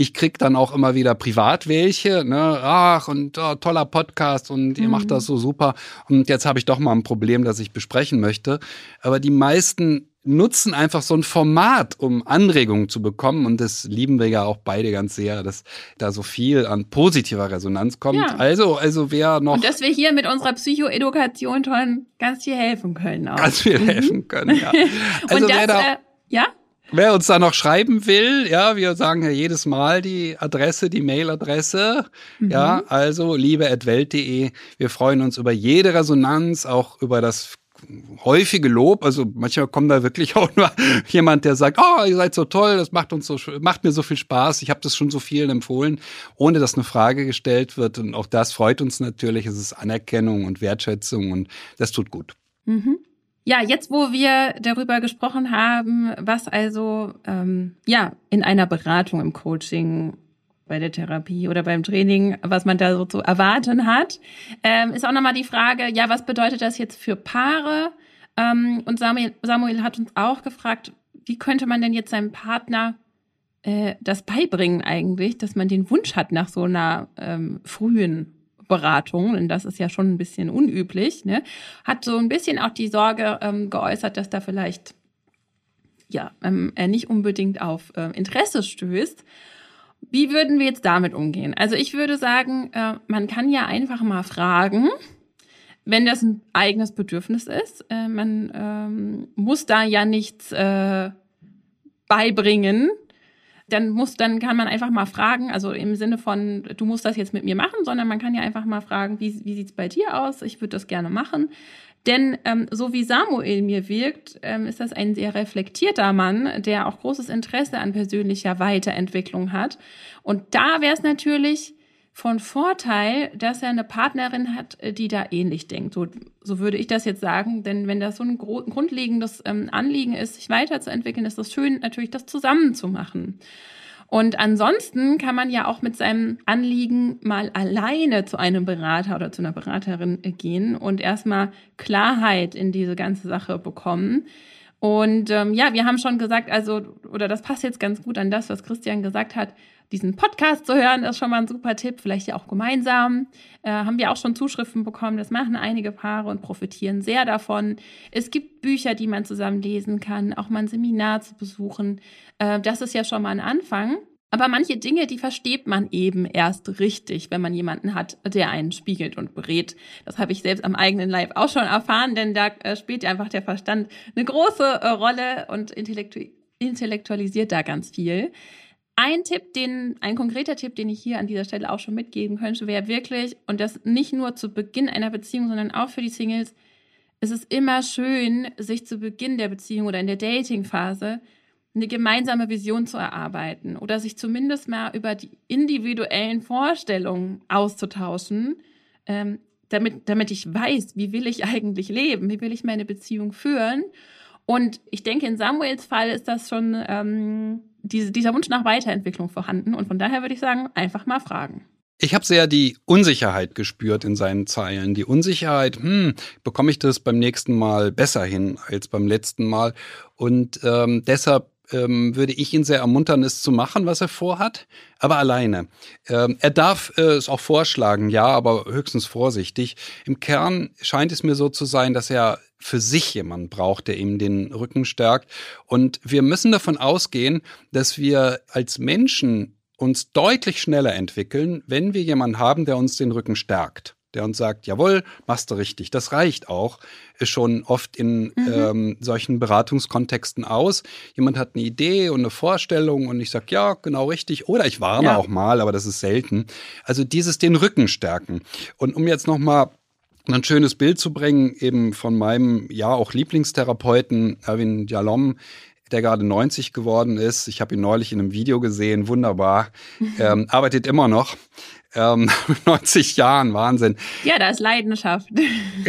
ich krieg dann auch immer wieder privat welche, ne, ach und oh, toller Podcast und ihr mhm. macht das so super und jetzt habe ich doch mal ein Problem, das ich besprechen möchte. Aber die meisten nutzen einfach so ein Format, um Anregungen zu bekommen. Und das lieben wir ja auch beide ganz sehr, dass da so viel an positiver Resonanz kommt. Ja. Also, also wer noch. Und dass wir hier mit unserer Psychoedukation schon ganz viel helfen können. Auch. Ganz viel mhm. helfen können, ja. (laughs) Also das, wer da, äh, ja? Wer uns da noch schreiben will, ja, wir sagen ja jedes Mal die Adresse, die Mailadresse. Mhm. Ja, also liebe.welt.de. Wir freuen uns über jede Resonanz, auch über das häufige Lob. Also manchmal kommt da wirklich (laughs) auch nur jemand, der sagt, oh, ihr seid so toll, das macht uns so, macht mir so viel Spaß. Ich habe das schon so vielen empfohlen, ohne dass eine Frage gestellt wird. Und auch das freut uns natürlich. Es ist Anerkennung und Wertschätzung und das tut gut. Mhm. Ja, jetzt wo wir darüber gesprochen haben, was also ähm, ja in einer Beratung im Coaching bei der Therapie oder beim Training, was man da so zu erwarten hat. Ähm, ist auch nochmal die Frage, ja, was bedeutet das jetzt für Paare? Ähm, und Samuel, Samuel hat uns auch gefragt, wie könnte man denn jetzt seinem Partner äh, das beibringen eigentlich, dass man den Wunsch hat nach so einer ähm, frühen Beratung, denn das ist ja schon ein bisschen unüblich, ne? hat so ein bisschen auch die Sorge ähm, geäußert, dass da vielleicht ja ähm, er nicht unbedingt auf äh, Interesse stößt. Wie würden wir jetzt damit umgehen? Also ich würde sagen, äh, man kann ja einfach mal fragen, wenn das ein eigenes Bedürfnis ist. Äh, man ähm, muss da ja nichts äh, beibringen. Dann muss, dann kann man einfach mal fragen, also im Sinne von, du musst das jetzt mit mir machen, sondern man kann ja einfach mal fragen, wie, wie sieht's bei dir aus? Ich würde das gerne machen. Denn ähm, so wie Samuel mir wirkt, ähm, ist das ein sehr reflektierter Mann, der auch großes Interesse an persönlicher Weiterentwicklung hat. Und da wäre es natürlich von Vorteil, dass er eine Partnerin hat, die da ähnlich denkt. So, so würde ich das jetzt sagen. Denn wenn das so ein grundlegendes ähm, Anliegen ist, sich weiterzuentwickeln, ist es schön, natürlich das zusammen zu machen. Und ansonsten kann man ja auch mit seinem Anliegen mal alleine zu einem Berater oder zu einer Beraterin gehen und erstmal Klarheit in diese ganze Sache bekommen. Und ähm, ja, wir haben schon gesagt, also, oder das passt jetzt ganz gut an das, was Christian gesagt hat, diesen Podcast zu hören, ist schon mal ein super Tipp, vielleicht ja auch gemeinsam. Äh, haben wir auch schon Zuschriften bekommen, das machen einige Paare und profitieren sehr davon. Es gibt Bücher, die man zusammen lesen kann, auch mal ein Seminar zu besuchen. Äh, das ist ja schon mal ein Anfang. Aber manche Dinge, die versteht man eben erst richtig, wenn man jemanden hat, der einen spiegelt und berät. Das habe ich selbst am eigenen Leib auch schon erfahren, denn da äh, spielt einfach der Verstand eine große äh, Rolle und intellektu intellektualisiert da ganz viel. Ein Tipp, den, ein konkreter Tipp, den ich hier an dieser Stelle auch schon mitgeben könnte, wäre wirklich, und das nicht nur zu Beginn einer Beziehung, sondern auch für die Singles, es ist immer schön, sich zu Beginn der Beziehung oder in der Datingphase eine gemeinsame Vision zu erarbeiten oder sich zumindest mal über die individuellen Vorstellungen auszutauschen, ähm, damit, damit ich weiß, wie will ich eigentlich leben, wie will ich meine Beziehung führen. Und ich denke, in Samuels Fall ist das schon ähm, diese, dieser Wunsch nach Weiterentwicklung vorhanden. Und von daher würde ich sagen, einfach mal fragen. Ich habe sehr die Unsicherheit gespürt in seinen Zeilen. Die Unsicherheit, hm, bekomme ich das beim nächsten Mal besser hin als beim letzten Mal? Und ähm, deshalb ähm, würde ich ihn sehr ermuntern, es zu machen, was er vorhat, aber alleine. Ähm, er darf äh, es auch vorschlagen, ja, aber höchstens vorsichtig. Im Kern scheint es mir so zu sein, dass er für sich jemanden braucht, der ihm den Rücken stärkt. Und wir müssen davon ausgehen, dass wir als Menschen uns deutlich schneller entwickeln, wenn wir jemanden haben, der uns den Rücken stärkt der uns sagt, jawohl, machst du richtig. Das reicht auch ist schon oft in mhm. ähm, solchen Beratungskontexten aus. Jemand hat eine Idee und eine Vorstellung und ich sage, ja, genau richtig. Oder ich warne ja. auch mal, aber das ist selten. Also dieses den Rücken stärken. Und um jetzt nochmal ein schönes Bild zu bringen, eben von meinem ja auch Lieblingstherapeuten Erwin Jalom, der gerade 90 geworden ist. Ich habe ihn neulich in einem Video gesehen, wunderbar. (laughs) Ähm, arbeitet immer noch. Ähm, (laughs) 90 Jahren, Wahnsinn. Ja, da ist Leidenschaft.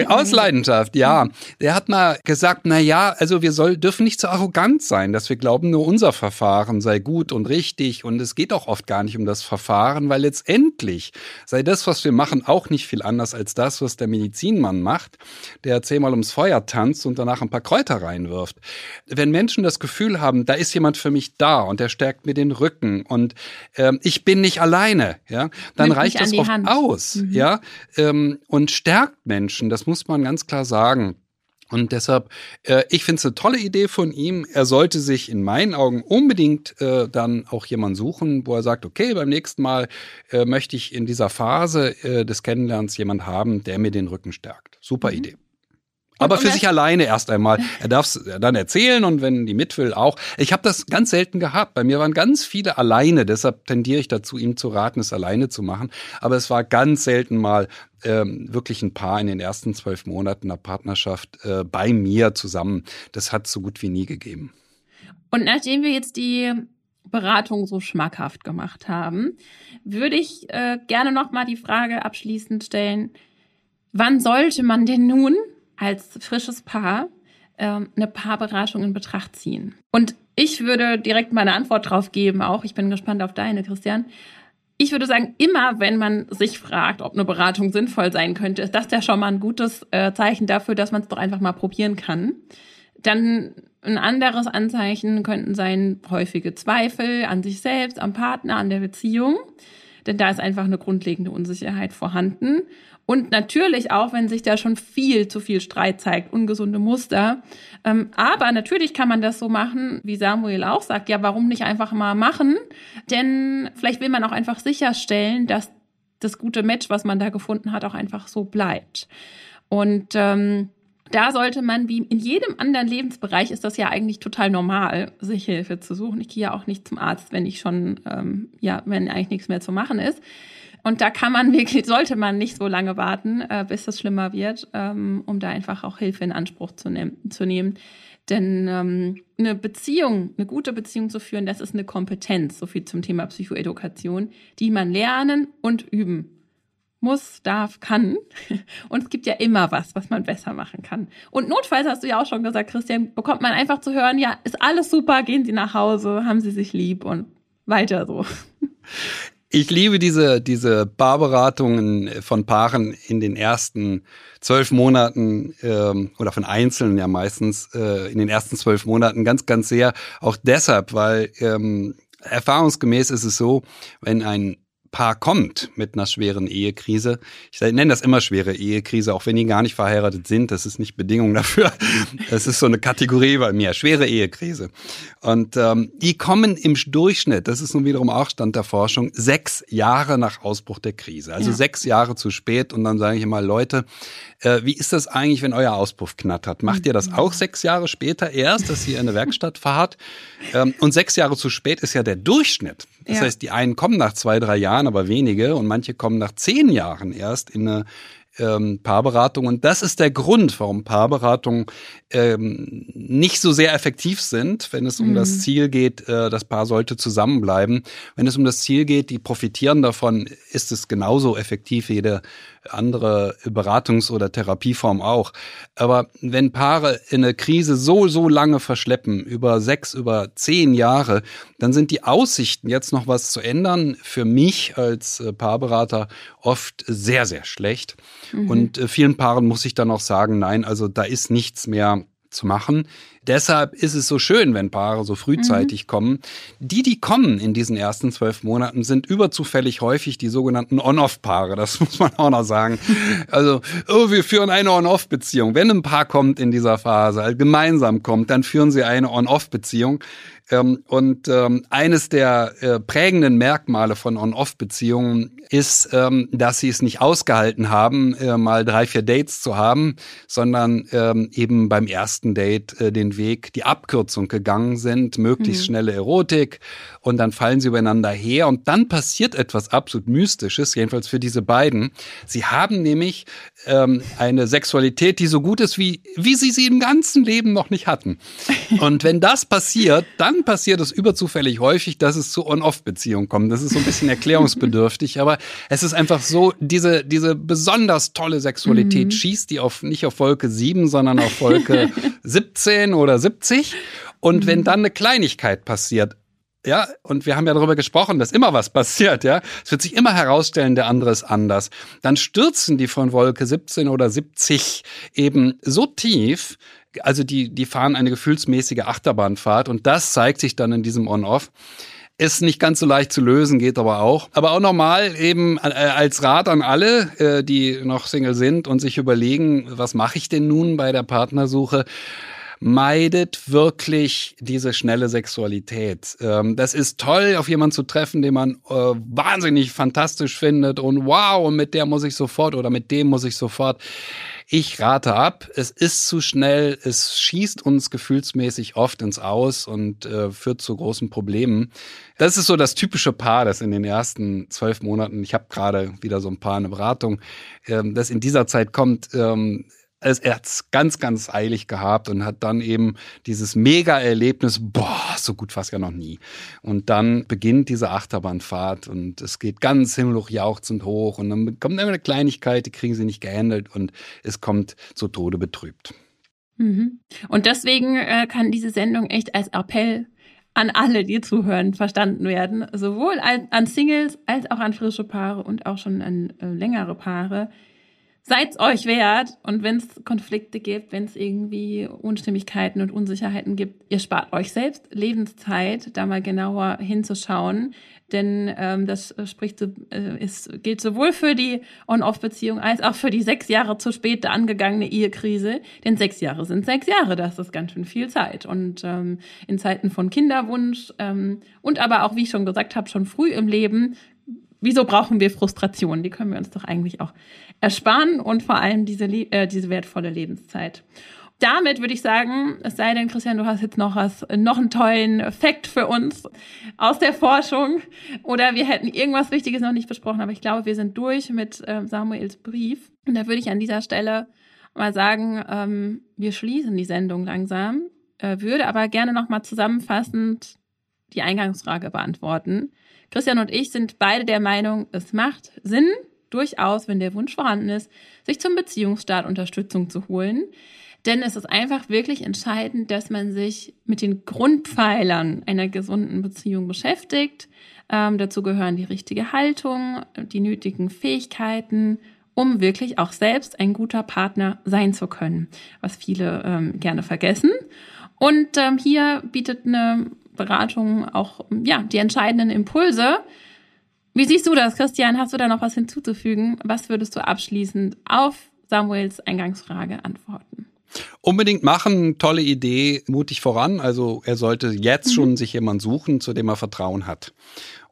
Aus (laughs) Leidenschaft, ja. Der hat mal gesagt, na ja, also wir soll, dürfen nicht so arrogant sein, dass wir glauben, nur unser Verfahren sei gut und richtig und es geht auch oft gar nicht um das Verfahren, weil letztendlich sei das, was wir machen, auch nicht viel anders als das, was der Medizinmann macht, der zehnmal ums Feuer tanzt und danach ein paar Kräuter reinwirft. Wenn Menschen das Gefühl haben, da ist jemand für mich da und der stärkt mir den Rücken und ähm, ich bin nicht alleine, ja, dann Nimmt reicht das oft Hand. aus, mhm. ja, ähm, und stärkt Menschen. Das muss man ganz klar sagen. Und deshalb, äh, ich finde es eine tolle Idee von ihm. Er sollte sich in meinen Augen unbedingt äh, dann auch jemanden suchen, wo er sagt, okay, beim nächsten Mal äh, möchte ich in dieser Phase äh, des Kennenlernens jemand haben, der mir den Rücken stärkt. Super mhm. Idee. Aber für sich alleine erst einmal. Er darf es dann erzählen und wenn die mit will auch. Ich habe das ganz selten gehabt. Bei mir waren ganz viele alleine. Deshalb tendiere ich dazu, ihm zu raten, es alleine zu machen. Aber es war ganz selten mal ähm, wirklich ein Paar in den ersten zwölf Monaten der Partnerschaft äh, bei mir zusammen. Das hat so gut wie nie gegeben. Und nachdem wir jetzt die Beratung so schmackhaft gemacht haben, würde ich äh, gerne noch mal die Frage abschließend stellen: Wann sollte man denn nun als frisches Paar ähm, eine Paarberatung in Betracht ziehen? Und ich würde direkt meine Antwort drauf geben, auch ich bin gespannt auf deine, Christian. Ich würde sagen, immer wenn man sich fragt, ob eine Beratung sinnvoll sein könnte, ist das ja schon mal ein gutes äh, Zeichen dafür, dass man es doch einfach mal probieren kann. Dann ein anderes Anzeichen könnten sein häufige Zweifel an sich selbst, am Partner, an der Beziehung. Denn da ist einfach eine grundlegende Unsicherheit vorhanden. Und natürlich auch, wenn sich da schon viel zu viel Streit zeigt, ungesunde Muster. Ähm, aber natürlich kann man das so machen, wie Samuel auch sagt, ja, warum nicht einfach mal machen? Denn vielleicht will man auch einfach sicherstellen, dass das gute Match, was man da gefunden hat, auch einfach so bleibt. Und ähm, da sollte man, wie in jedem anderen Lebensbereich, ist das ja eigentlich total normal, sich Hilfe zu suchen. Ich gehe ja auch nicht zum Arzt, wenn ich schon, ähm, ja, wenn eigentlich nichts mehr zu machen ist. Und da kann man wirklich, sollte man nicht so lange warten, äh, bis es schlimmer wird, ähm, um da einfach auch Hilfe in Anspruch zu, nehm, zu nehmen. Denn ähm, eine Beziehung, eine gute Beziehung zu führen, das ist eine Kompetenz, so viel zum Thema Psychoedukation, die man lernen und üben muss, darf, kann. (laughs) Und es gibt ja immer was, was man besser machen kann. Und notfalls hast du ja auch schon gesagt, Christian, bekommt man einfach zu hören, ja, ist alles super, gehen Sie nach Hause, haben Sie sich lieb und weiter so. (laughs) Ich liebe diese, diese Barberatungen von Paaren in den ersten zwölf Monaten ähm, oder von Einzelnen ja meistens äh, in den ersten zwölf Monaten ganz, ganz sehr. Auch deshalb, weil ähm, erfahrungsgemäß ist es so, wenn ein Paar kommt mit einer schweren Ehekrise. Ich nenne das immer schwere Ehekrise, auch wenn die gar nicht verheiratet sind. Das ist nicht Bedingung dafür. (laughs) Das ist so eine Kategorie bei mir, schwere Ehekrise. Und ähm, die kommen im Durchschnitt, das ist nun wiederum auch Stand der Forschung, sechs Jahre nach Ausbruch der Krise. Also ja. sechs Jahre zu spät. Und dann sage ich immer, Leute, äh, wie ist das eigentlich, wenn euer Auspuff knattert? Macht ihr das mhm. auch sechs Jahre später erst, dass ihr in eine Werkstatt fahrt? Ähm, und sechs Jahre zu spät ist ja der Durchschnitt. Das ja. heißt, die einen kommen nach zwei, drei Jahren, aber wenige, und manche kommen nach zehn Jahren erst in eine ähm, Paarberatung. Und das ist der Grund, warum Paarberatungen ähm, nicht so sehr effektiv sind, wenn es um mhm. das Ziel geht, äh, das Paar sollte zusammenbleiben. Wenn es um das Ziel geht, die profitieren davon, ist es genauso effektiv wie jede andere Beratungs- oder Therapieform auch. Aber wenn Paare in eine Krise so, so lange verschleppen, über sechs, über zehn Jahre, dann sind die Aussichten, jetzt noch was zu ändern, für mich als äh, Paarberater oft sehr, sehr schlecht. Mhm. Und äh, vielen Paaren muss ich dann auch sagen, nein, also da ist nichts mehr zu machen. Deshalb ist es so schön, wenn Paare so frühzeitig mhm. kommen. Die, die kommen in diesen ersten zwölf Monaten, sind überzufällig häufig die sogenannten On-Off-Paare. Das (laughs) muss man auch noch sagen. Also, oh, wir führen eine On-Off-Beziehung. Wenn ein Paar kommt in dieser Phase, also gemeinsam kommt, dann führen sie eine On-Off-Beziehung. Ähm, und ähm, eines der äh, prägenden Merkmale von On-Off-Beziehungen ist, ähm, dass sie es nicht ausgehalten haben, äh, mal drei, vier Dates zu haben, sondern eben beim ersten Date äh, den Weg, die Abkürzung gegangen sind, möglichst mhm. schnelle Erotik und dann fallen sie übereinander her und dann passiert etwas absolut Mystisches, jedenfalls für diese beiden. Sie haben nämlich ähm, eine Sexualität, die so gut ist, wie, wie sie sie im ganzen Leben noch nicht hatten. (laughs) Und wenn das passiert, dann dann passiert es überzufällig häufig, dass es zu On-Off-Beziehungen kommt. Das ist so ein bisschen erklärungsbedürftig, aber es ist einfach so, diese, diese besonders tolle Sexualität mhm. schießt die auf, nicht auf Wolke 7, sondern auf Wolke 17 (laughs) oder 70. Und mhm. wenn dann eine Kleinigkeit passiert, ja, und wir haben ja darüber gesprochen, dass immer was passiert, ja. Es wird sich immer herausstellen, der andere ist anders. Dann stürzen die von Wolke 17 oder 70 eben so tief, also die, die fahren eine gefühlsmäßige Achterbahnfahrt und das zeigt sich dann in diesem On-Off. Ist nicht ganz so leicht zu lösen, geht aber auch. Aber auch normal eben äh, als Rat an alle, äh, die noch Single sind und sich überlegen, was mache ich denn nun bei der Partnersuche? Meidet wirklich diese schnelle Sexualität. Ähm, das ist toll, auf jemanden zu treffen, den man äh, wahnsinnig fantastisch findet und wow, mit der muss ich sofort oder mit dem muss ich sofort. Ich rate ab, es ist zu schnell, es schießt uns gefühlsmäßig oft ins Aus und äh, führt zu großen Problemen. Das ist so das typische Paar, das in den ersten zwölf Monaten, ich habe gerade wieder so ein Paar eine Beratung, ähm, das in dieser Zeit kommt, ähm, also er hat's ganz, ganz eilig gehabt und hat dann eben dieses Mega-Erlebnis, boah, so gut war es ja noch nie. Und dann beginnt diese Achterbahnfahrt und es geht ganz himmelhoch jauchzend hoch und dann kommt immer eine Kleinigkeit, die kriegen sie nicht gehandelt und es kommt zu Tode betrübt. Mhm. Und deswegen äh, kann diese Sendung echt als Appell an alle, die zuhören, verstanden werden. Sowohl an, an Singles als auch an frische Paare und auch schon an äh, längere Paare seid's euch wert. Und wenn es Konflikte gibt, wenn es irgendwie Unstimmigkeiten und Unsicherheiten gibt, ihr spart euch selbst Lebenszeit, da mal genauer hinzuschauen. Denn ähm, das spricht, äh, ist, gilt sowohl für die On-Off-Beziehung als auch für die sechs Jahre zu spät angegangene Ehekrise. Denn sechs Jahre sind sechs Jahre, das ist ganz schön viel Zeit. Und ähm, in Zeiten von Kinderwunsch ähm, und aber auch, wie ich schon gesagt habe, schon früh im Leben wieso brauchen wir Frustration? Die können wir uns doch eigentlich auch ersparen und vor allem diese, äh, diese wertvolle Lebenszeit. Damit würde ich sagen, es sei denn, Christian, du hast jetzt noch was, noch einen tollen Fakt für uns aus der Forschung oder wir hätten irgendwas Wichtiges noch nicht besprochen, aber ich glaube, wir sind durch mit äh, Samuels Brief. Und da würde ich an dieser Stelle mal sagen, ähm, wir schließen die Sendung langsam, äh, würde aber gerne noch mal zusammenfassend die Eingangsfrage beantworten. Christian und ich sind beide der Meinung, es macht Sinn, durchaus, wenn der Wunsch vorhanden ist, sich zum Beziehungsstart Unterstützung zu holen. Denn es ist einfach wirklich entscheidend, dass man sich mit den Grundpfeilern einer gesunden Beziehung beschäftigt. Ähm, dazu gehören die richtige Haltung, die nötigen Fähigkeiten, um wirklich auch selbst ein guter Partner sein zu können, was viele ähm, gerne vergessen. Und ähm, hier bietet eine Beratung auch ja, die entscheidenden Impulse. Wie siehst du das, Christian? Hast du da noch was hinzuzufügen? Was würdest du abschließend auf Samuels Eingangsfrage antworten? Unbedingt machen, tolle Idee, mutig voran. Also er sollte jetzt mhm. schon sich jemand suchen, zu dem er Vertrauen hat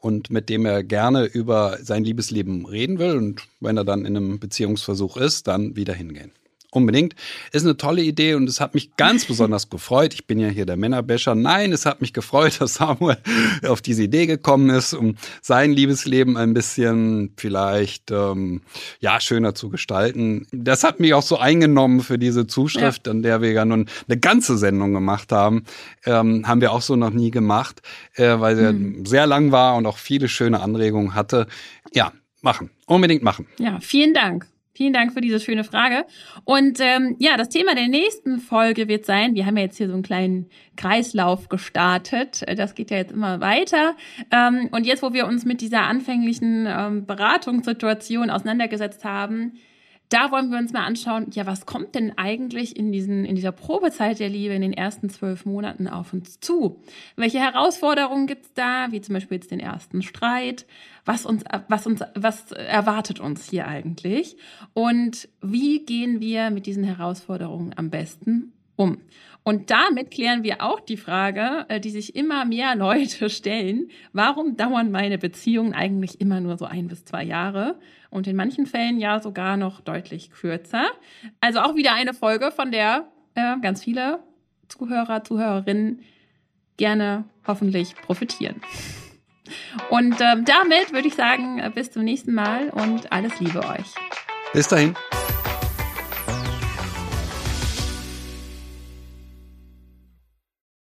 und mit dem er gerne über sein Liebesleben reden will. Und wenn er dann in einem Beziehungsversuch ist, dann wieder hingehen. Unbedingt. Ist eine tolle Idee und es hat mich ganz besonders gefreut. Ich bin ja hier der Männerbäscher. Nein, es hat mich gefreut, (laughs) dass Samuel auf diese Idee gekommen ist, um sein Liebesleben ein bisschen vielleicht ähm, ja schöner zu gestalten. Das hat mich auch so eingenommen für diese Zuschrift, ja. an der wir ja nun eine ganze Sendung gemacht haben. Ähm, haben wir auch so noch nie gemacht, äh, weil sie mhm. sehr lang war und auch viele schöne Anregungen hatte. Ja, machen. Unbedingt machen. Ja, vielen Dank. Vielen Dank für diese schöne Frage. Und ähm, ja, das Thema der nächsten Folge wird sein, wir haben ja jetzt hier so einen kleinen Kreislauf gestartet. Das geht ja jetzt immer weiter. Ähm, und jetzt, wo wir uns mit dieser anfänglichen ähm, Beratungssituation auseinandergesetzt haben, da wollen wir uns mal anschauen, ja, was kommt denn eigentlich in, diesen, in dieser Probezeit der Liebe in den ersten zwölf Monaten auf uns zu? Welche Herausforderungen gibt's da, wie zum Beispiel jetzt den ersten Streit? Was uns, was uns, was erwartet uns hier eigentlich? Und wie gehen wir mit diesen Herausforderungen am besten um? Und damit klären wir auch die Frage, äh, die sich immer mehr Leute (laughs) stellen, warum dauern meine Beziehungen eigentlich immer nur so ein bis zwei Jahre und in manchen Fällen ja sogar noch deutlich kürzer. Also auch wieder eine Folge, von der äh, ganz viele Zuhörer, Zuhörerinnen gerne hoffentlich profitieren. Und ähm, damit würde ich sagen, äh, bis zum nächsten Mal und alles Liebe euch. Bis dahin.